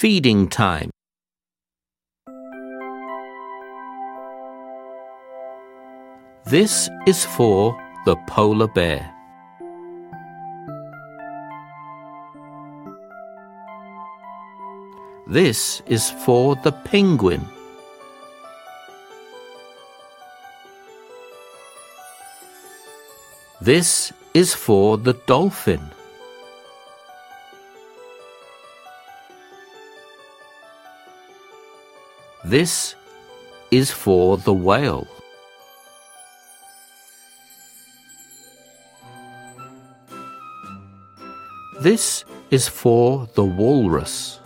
Feeding time. This is for the polar bear. This is for the penguin. This is for the dolphin. This is for the whale. This is for the walrus.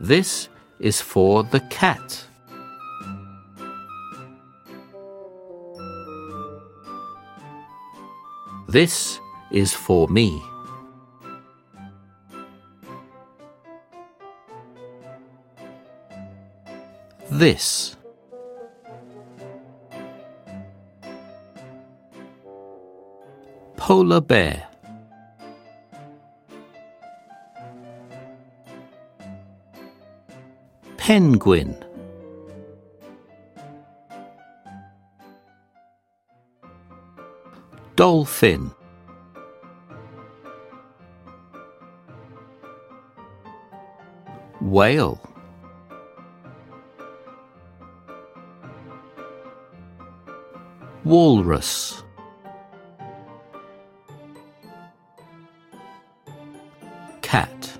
This is for the cat. This is for me. This. Polar bear. Penguin. Dolphin. Whale. Walrus. Cat.